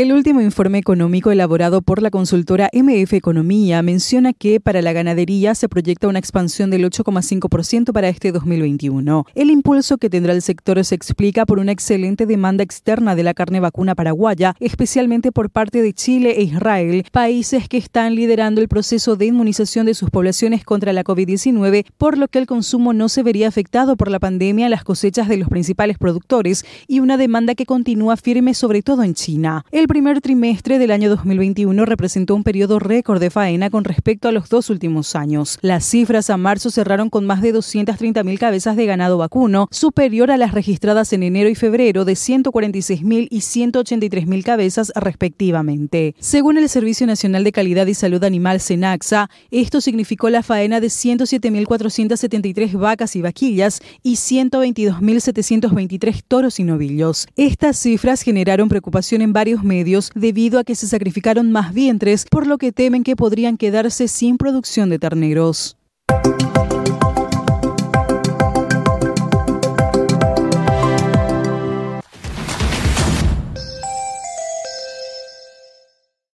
El último informe económico elaborado por la consultora MF Economía menciona que para la ganadería se proyecta una expansión del 8,5% para este 2021. El impulso que tendrá el sector se explica por una excelente demanda externa de la carne vacuna paraguaya, especialmente por parte de Chile e Israel, países que están liderando el proceso de inmunización de sus poblaciones contra la COVID-19, por lo que el consumo no se vería afectado por la pandemia en las cosechas de los principales productores y una demanda que continúa firme sobre todo en China. Primer trimestre del año 2021 representó un periodo récord de faena con respecto a los dos últimos años. Las cifras a marzo cerraron con más de 230.000 cabezas de ganado vacuno, superior a las registradas en enero y febrero de 146.000 y 183.000 cabezas respectivamente. Según el Servicio Nacional de Calidad y Salud Animal SENAXA, esto significó la faena de 107.473 vacas y vaquillas y 122.723 toros y novillos. Estas cifras generaron preocupación en varios medios debido a que se sacrificaron más vientres, por lo que temen que podrían quedarse sin producción de terneros.